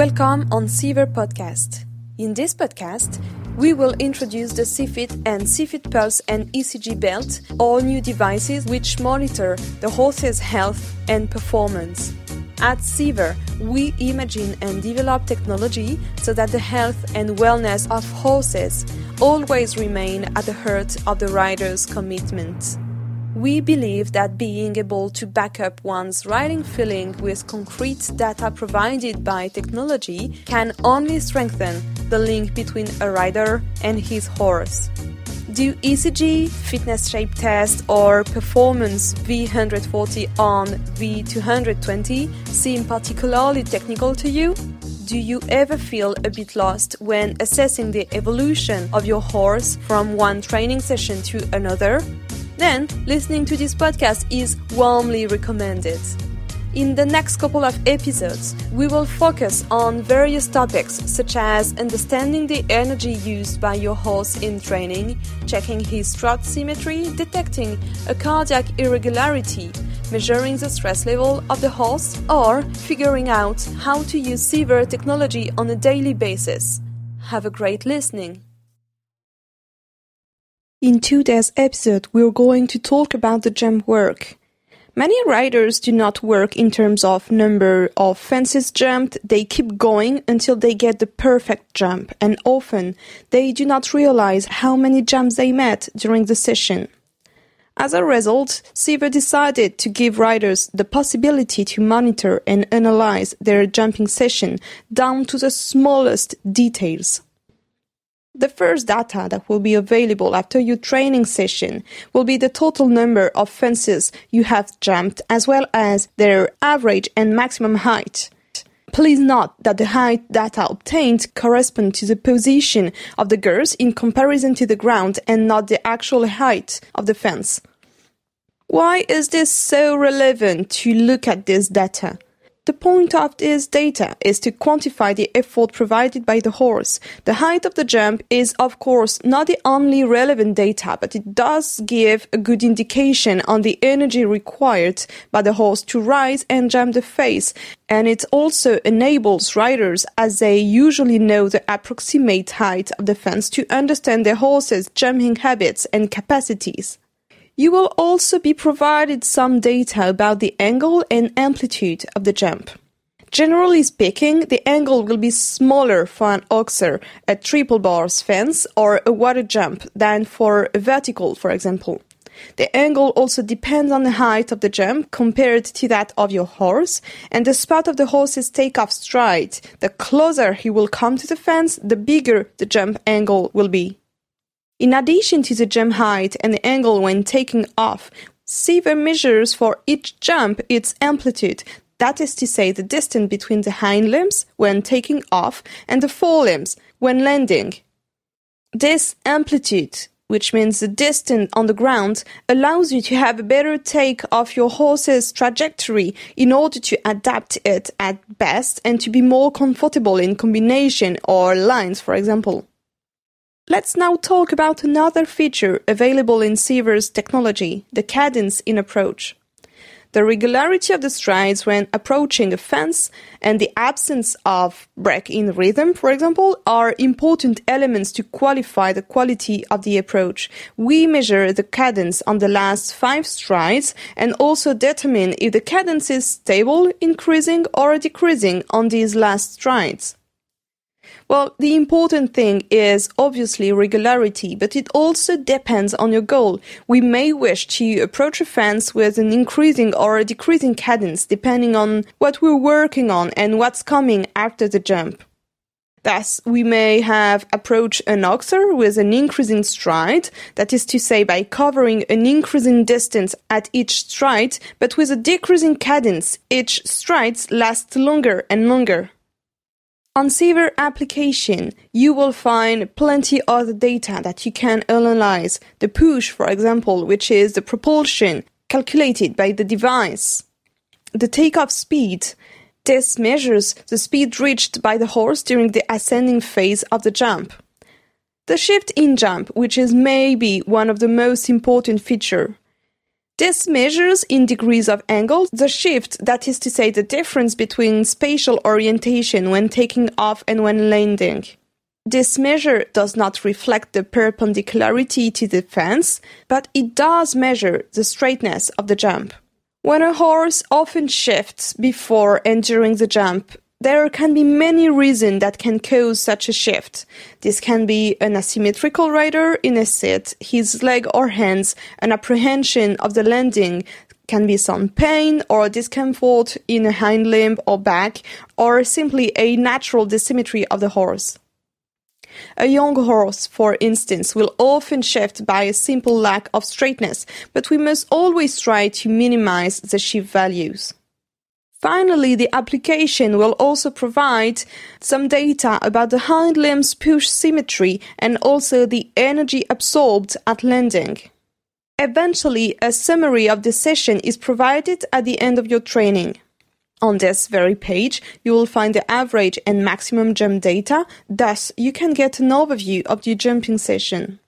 Welcome on Seaver Podcast. In this podcast, we will introduce the CFIT and CFIT Pulse and ECG belt, all new devices which monitor the horse's health and performance. At Seaver, we imagine and develop technology so that the health and wellness of horses always remain at the heart of the rider's commitment. We believe that being able to back up one's riding feeling with concrete data provided by technology can only strengthen the link between a rider and his horse. Do ECG, fitness shape test, or performance V140 on V220 seem particularly technical to you? Do you ever feel a bit lost when assessing the evolution of your horse from one training session to another? Then listening to this podcast is warmly recommended. In the next couple of episodes, we will focus on various topics such as understanding the energy used by your horse in training, checking his trot symmetry, detecting a cardiac irregularity, measuring the stress level of the horse, or figuring out how to use Seaver technology on a daily basis. Have a great listening! In today's episode, we're going to talk about the jump work. Many riders do not work in terms of number of fences jumped, they keep going until they get the perfect jump, and often they do not realize how many jumps they met during the session. As a result, Seaver decided to give riders the possibility to monitor and analyze their jumping session down to the smallest details. The first data that will be available after your training session will be the total number of fences you have jumped as well as their average and maximum height. Please note that the height data obtained correspond to the position of the girth in comparison to the ground and not the actual height of the fence. Why is this so relevant to look at this data? The point of this data is to quantify the effort provided by the horse. The height of the jump is, of course, not the only relevant data, but it does give a good indication on the energy required by the horse to rise and jump the face. And it also enables riders, as they usually know the approximate height of the fence, to understand their horse's jumping habits and capacities. You will also be provided some data about the angle and amplitude of the jump. Generally speaking, the angle will be smaller for an oxer, a triple bars fence, or a water jump than for a vertical, for example. The angle also depends on the height of the jump compared to that of your horse and the spot of the horse's takeoff stride. The closer he will come to the fence, the bigger the jump angle will be. In addition to the jump height and the angle when taking off, Seaver measures for each jump its amplitude, that is to say, the distance between the hind limbs when taking off and the forelimbs when landing. This amplitude, which means the distance on the ground, allows you to have a better take of your horse's trajectory in order to adapt it at best and to be more comfortable in combination or lines, for example. Let's now talk about another feature available in Seaver's technology, the cadence in approach. The regularity of the strides when approaching a fence and the absence of break in rhythm, for example, are important elements to qualify the quality of the approach. We measure the cadence on the last five strides and also determine if the cadence is stable, increasing, or decreasing on these last strides. Well, the important thing is obviously regularity, but it also depends on your goal. We may wish to approach a fence with an increasing or a decreasing cadence depending on what we're working on and what's coming after the jump. Thus, we may have approached an oxer with an increasing stride, that is to say, by covering an increasing distance at each stride, but with a decreasing cadence, each strides last longer and longer. On Seaver application, you will find plenty other data that you can analyze. The push, for example, which is the propulsion calculated by the device. The takeoff speed. This measures the speed reached by the horse during the ascending phase of the jump. The shift in jump, which is maybe one of the most important feature. This measures in degrees of angle the shift, that is to say, the difference between spatial orientation when taking off and when landing. This measure does not reflect the perpendicularity to the fence, but it does measure the straightness of the jump. When a horse often shifts before and during the jump, there can be many reasons that can cause such a shift. This can be an asymmetrical rider in a seat, his leg or hands, an apprehension of the landing, can be some pain or discomfort in a hind limb or back, or simply a natural dissymmetry of the horse. A young horse, for instance, will often shift by a simple lack of straightness, but we must always try to minimize the shift values. Finally, the application will also provide some data about the hind limbs push symmetry and also the energy absorbed at landing. Eventually, a summary of the session is provided at the end of your training. On this very page, you will find the average and maximum jump data, thus you can get an overview of your jumping session.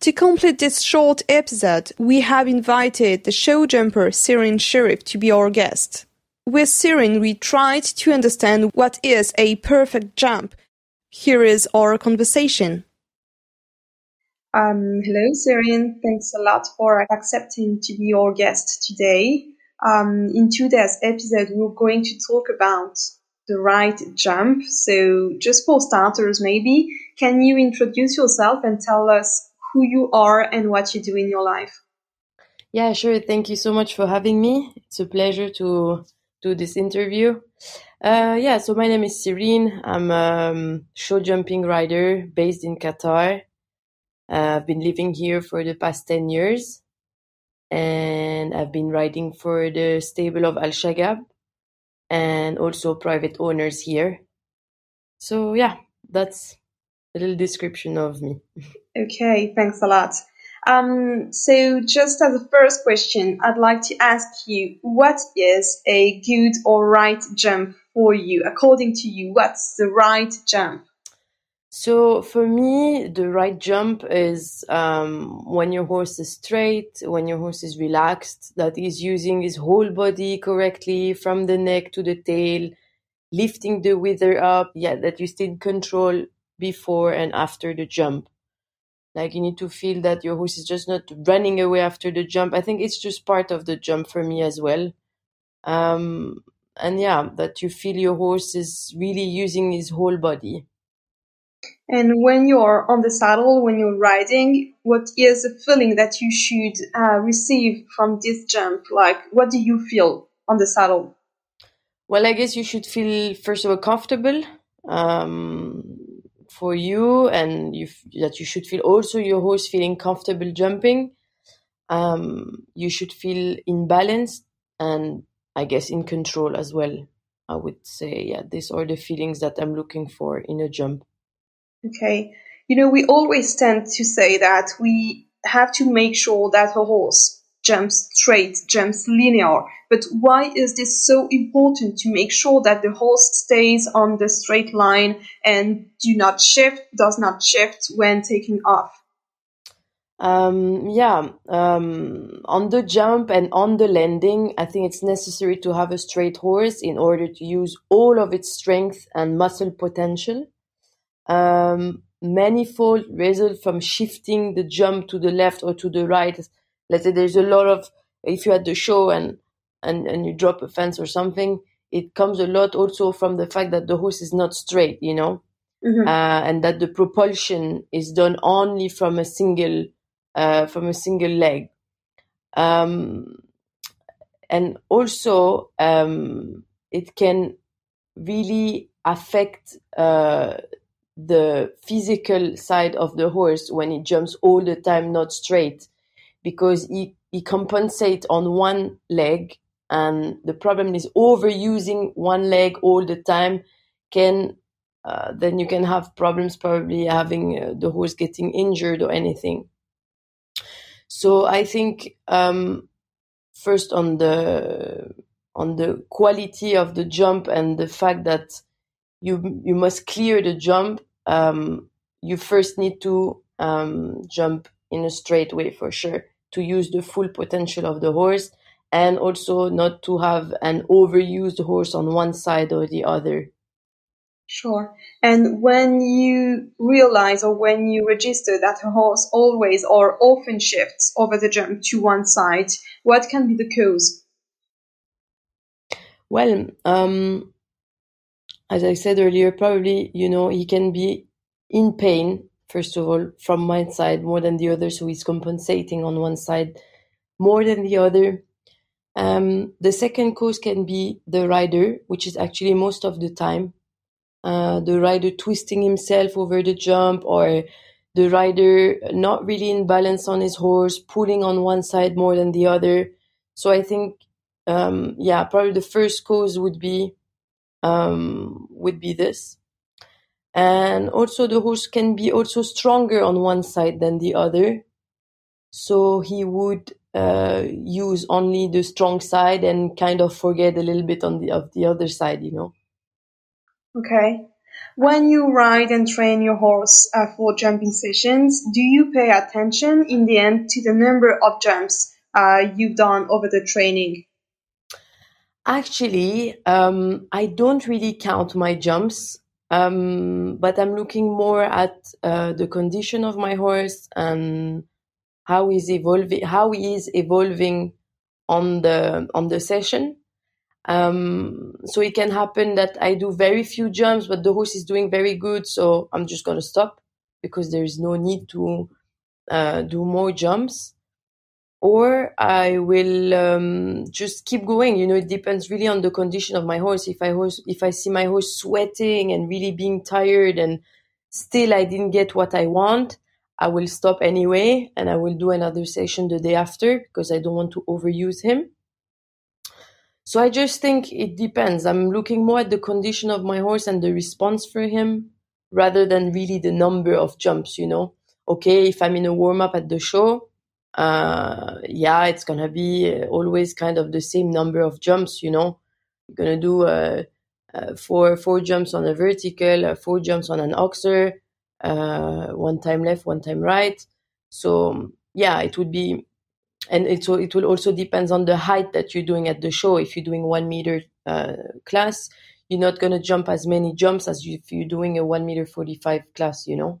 To complete this short episode, we have invited the show jumper Sirin Sharif to be our guest. With Sirin, we tried to understand what is a perfect jump. Here is our conversation. Um, hello, Sirin. Thanks a lot for accepting to be our guest today. Um, in today's episode, we're going to talk about the right jump. So, just for starters, maybe, can you introduce yourself and tell us who you are and what you do in your life? Yeah, sure. Thank you so much for having me. It's a pleasure to do this interview. Uh, yeah, so my name is Sirin. I'm a um, show jumping rider based in Qatar. Uh, I've been living here for the past 10 years and I've been riding for the stable of Al Shaqab and also private owners here. So, yeah, that's a little description of me. Okay, thanks a lot. Um, so just as a first question, I'd like to ask you, what is a good or right jump for you? According to you, what's the right jump? So for me, the right jump is um, when your horse is straight, when your horse is relaxed, that is using his whole body correctly from the neck to the tail, lifting the wither up. Yeah, that you stay in control before and after the jump. Like you need to feel that your horse is just not running away after the jump. I think it's just part of the jump for me as well. Um, and yeah, that you feel your horse is really using his whole body. And when you're on the saddle, when you're riding, what is the feeling that you should uh, receive from this jump? Like, what do you feel on the saddle? Well, I guess you should feel first of all comfortable. Um, for you and you that you should feel also your horse feeling comfortable jumping. Um, you should feel in balance and i guess in control as well i would say. Yeah these are the feelings that i'm looking for in a jump. Okay. You know we always tend to say that we have to make sure that a horse jumps straight, jumps linear. But why is this so important to make sure that the horse stays on the straight line and do not shift, does not shift when taking off? Um, yeah, um, on the jump and on the landing, I think it's necessary to have a straight horse in order to use all of its strength and muscle potential. Um, manifold result from shifting the jump to the left or to the right let's say there's a lot of if you had the show and and and you drop a fence or something it comes a lot also from the fact that the horse is not straight you know? Mm-hmm. uh, and that the propulsion is done only from a single uh, from a single leg. Um, and also um, it can really affect uh, the physical side of the horse when it jumps all the time not straight because he, he compensates on one leg and the problem is overusing one leg all the time can uh, then you can have problems probably having uh, the horse getting injured or anything. So i think um, first on the on the quality of the jump and the fact that you you must clear the jump um, you first need to um, jump in a straight way for sure to use the full potential of the horse and also not to have an overused horse on one side or the other. Sure. And when you realize or when you register that a horse always or often shifts over the jump to one side, what can be the cause? Well, um, as I said earlier, probably, you know, he can be in pain, first of all, from my side more than the other. So he's compensating on one side more than the other. Um, the second cause can be the rider, which is actually most of the time uh, the rider twisting himself over the jump or the rider not really in balance on his horse, pulling on one side more than the other. So I think, um, yeah, probably the first cause would be um, would be this. And also the horse can be also stronger on one side than the other. So he would uh, use only the strong side and kind of forget a little bit on the of the other side, you know. Okay. When you ride and train your horse uh, for jumping sessions, do you pay attention in the end to the number of jumps uh, you've done over the training? Actually, um, I don't really count my jumps, um, but I'm looking more at uh, the condition of my horse and how he's evolving, how he is evolving on the on the session. Um, so it can happen that I do very few jumps, but the horse is doing very good. So I'm just going to stop because there is no need to uh, do more jumps. Or I will um, just keep going. You know, it depends really on the condition of my horse. If I horse, if I see my horse sweating and really being tired, and still I didn't get what I want, I will stop anyway, and I will do another session the day after because I don't want to overuse him. So I just think it depends. I'm looking more at the condition of my horse and the response for him rather than really the number of jumps, you know. Okay, if I'm in a warm up at the show, uh, yeah, it's gonna be always kind of the same number of jumps, you know. You're gonna do uh, uh, four four jumps on a vertical, uh, four jumps on an oxer, uh, one time left, one time right. So yeah, it would be and it, it will also depends on the height that you're doing at the show. If you're doing one meter uh, class, you're not to jump as many jumps as you, if you're doing a one meter 45 class, you know?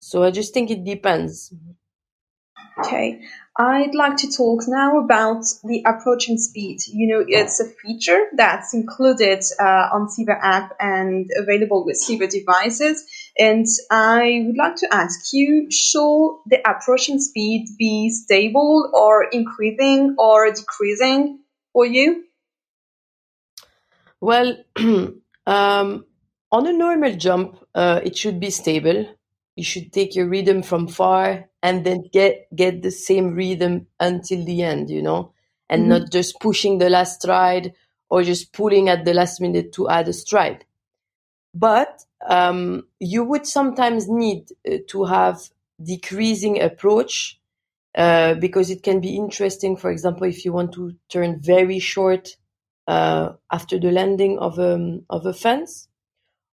So I just think it depends. Okay, I'd like to talk now about the approaching speed. You know, it's a feature that's included uh, on Seaver app and available with Seaver devices. And I would like to ask you, should the approaching speed be stable or increasing or decreasing for you? Well, um, on a normal jump, uh, it should be stable you should take your rhythm from far and then get get the same rhythm until the end you know? And mm-hmm. not just pushing the last stride or just pulling at the last minute to add a stride. But um, you would sometimes need uh, to have decreasing approach uh, because it can be interesting. For example if you want to turn very short uh, after the landing of a, um, of a fence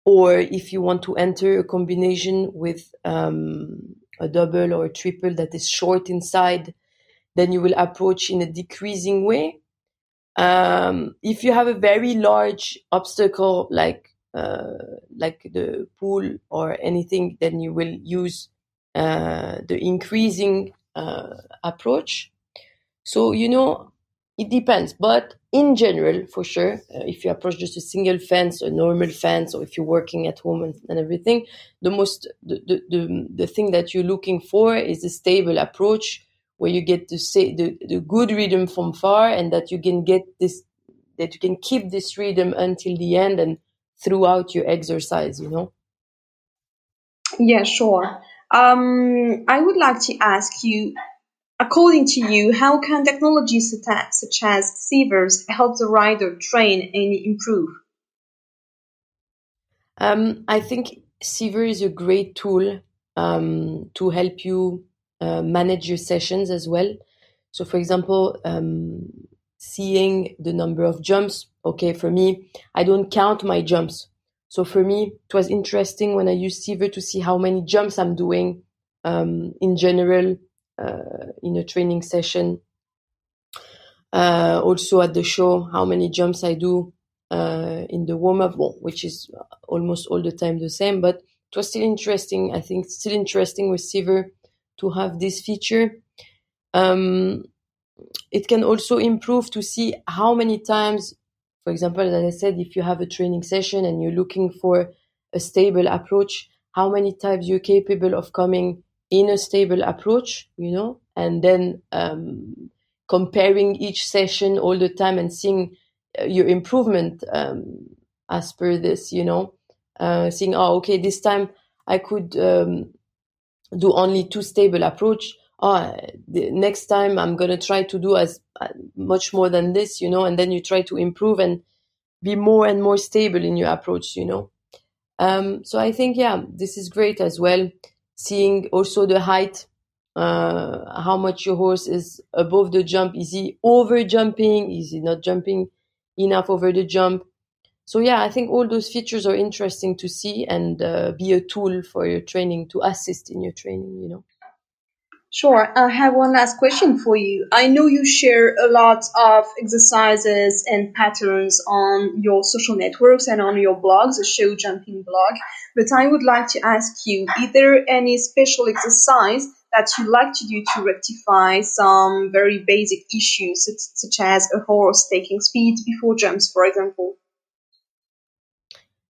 or if you want to enter a combination with um, a double or a triple that is short inside, then you will approach in a decreasing way. Um, if you have a very large obstacle like uh, like the pool or anything, then you will use uh, the increasing uh, approach. So you know it depends, but in general, for sure, uh, if you approach just a single fence, a normal fence, or if you're working at home and, and everything, the most the, the, the the thing that you're looking for is a stable approach where you get to say the, the good rhythm from far, and that you can get this that you can keep this rhythm until the end and throughout your exercise. You know. Yeah, sure. Um, I would like to ask you According to you, how can technologies such as Seavers help the rider train and improve? Um, I think Seaver is a great tool um, to help you uh, manage your sessions as well. So, for example, um, seeing the number of jumps. Okay, for me, I don't count my jumps. So for me, it was interesting when I used Seaver to see how many jumps I'm doing um, in general in a training session. Uh, also at the show, how many jumps I do uh, in the warm up, well, which is almost all the time the same, but it was still interesting. I think still interesting with Seaver to have this feature. Um, it can also improve to see how many times, for example, as I said, if you have a training session and you're looking for a stable approach, how many times you're capable of coming in a stable approach, you know, and then um, comparing each session all the time and seeing uh, your improvement um, as per this, you know, uh, seeing, oh, okay, this time I could um, do only two stable approach. Oh, the next time I'm gonna try to do as uh, much more than this, you know, and then you try to improve and be more and more stable in your approach, you know. Um, so I think, yeah, this is great as well. Seeing also the height, uh, how much your horse is above the jump. Is he over jumping? Is he not jumping enough over the jump? So yeah, I think all those features are interesting to see and uh, be a tool for your training to assist in your training, you know. Sure. I have one last question for you. I know you share a lot of exercises and patterns on your social networks and on your blog, the show jumping blog, but I would like to ask you, is there any special exercise that you like to do to rectify some very basic issues, such, as a horse taking speed before jumps, for example?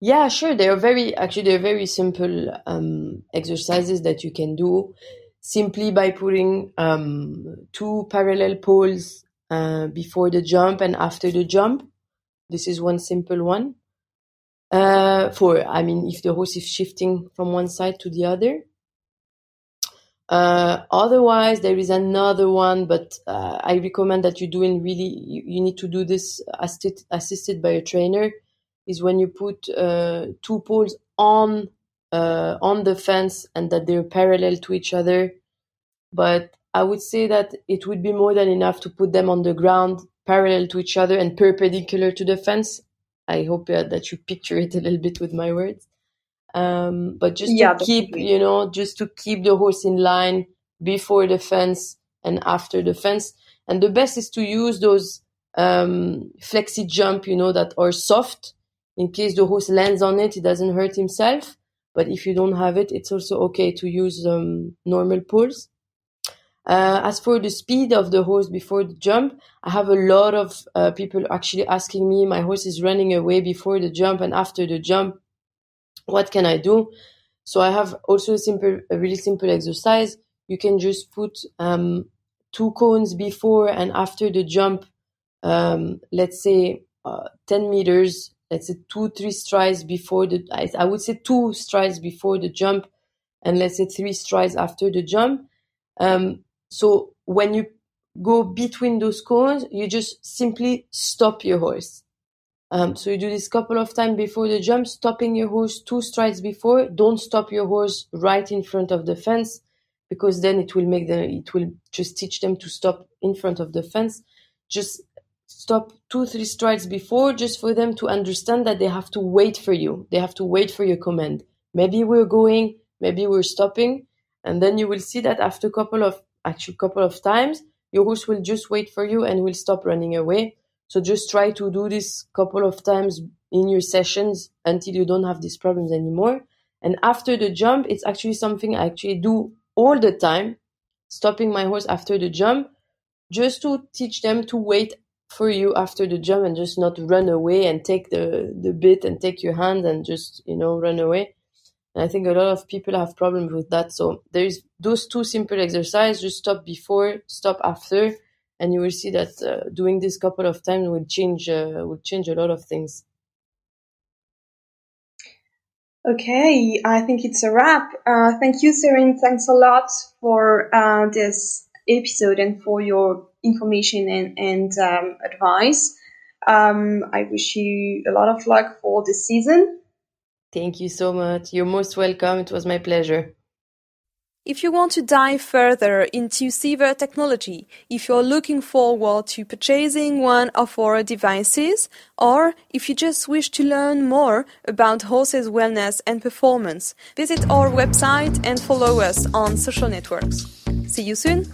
Yeah, sure. They are very, actually, they're very simple um, exercises that you can do simply by putting um, two parallel poles uh, before the jump and after the jump. This is one simple one. Uh, for, I mean, if the horse is shifting from one side to the other. Uh, otherwise, there is another one, but uh, I recommend that you're doing really, you, you need to do this assisted, assisted by a trainer, is when you put uh, two poles on on the fence and that they're parallel to each other. But I would say that it would be more than enough to put them on the ground parallel to each other and perpendicular to the fence. I hope uh, that you picture it a little bit with my words. Um, but just yeah, to keep, you know, just to keep the horse in line before the fence and after the fence. And the best is to use those um, flexi jump, you know, that are soft in case the horse lands on it, he doesn't hurt himself. But if you don't have it, it's also okay to use um, normal pulls. Uh, as for the speed of the horse before the jump, I have a lot of uh, people actually asking me, my horse is running away before the jump and after the jump. What can I do? So I have also a simple, a really simple exercise. You can just put um, two cones before and after the jump. Um, let's say uh, 10 meters let's say two, three strides before the, I, I would say two strides before the jump and let's say three strides after the jump. Um, so when you go between those cones, you just simply stop your horse. Um, so you do this couple of times before the jump, stopping your horse two strides before. Don't stop your horse right in front of the fence because then it will make them, it will just teach them to stop in front of the fence. Just stop two, three strides before just for them to understand that they have to wait for you. They have to wait for your command. Maybe we're going, maybe we're stopping. And then you will see that after a couple of, actually couple of times, your horse will just wait for you and will stop running away. So just try to do this couple of times in your sessions until you don't have these problems anymore. And after the jump, it's actually something I actually do all the time, stopping my horse after the jump, just to teach them to wait for you after the jump and just not run away and take the the bit and take your hand and just you know run away. And i think a lot of people have problems with that. So there's those two simple exercises just stop before stop after and you will see that uh, doing this couple of times will change uh, will change a lot of things. Okay i think it's a wrap. Uh, thank you Serine thanks a lot for uh, this episode and for your information and, and um, advice. Um, I wish you a lot of luck for this season. Thank you so much. You're most welcome. It was my pleasure. If you want to dive further into Seaver technology, if you're looking forward to purchasing one of our devices, or if you just wish to learn more about horses' wellness and performance, visit our website and follow us on social networks. See you soon!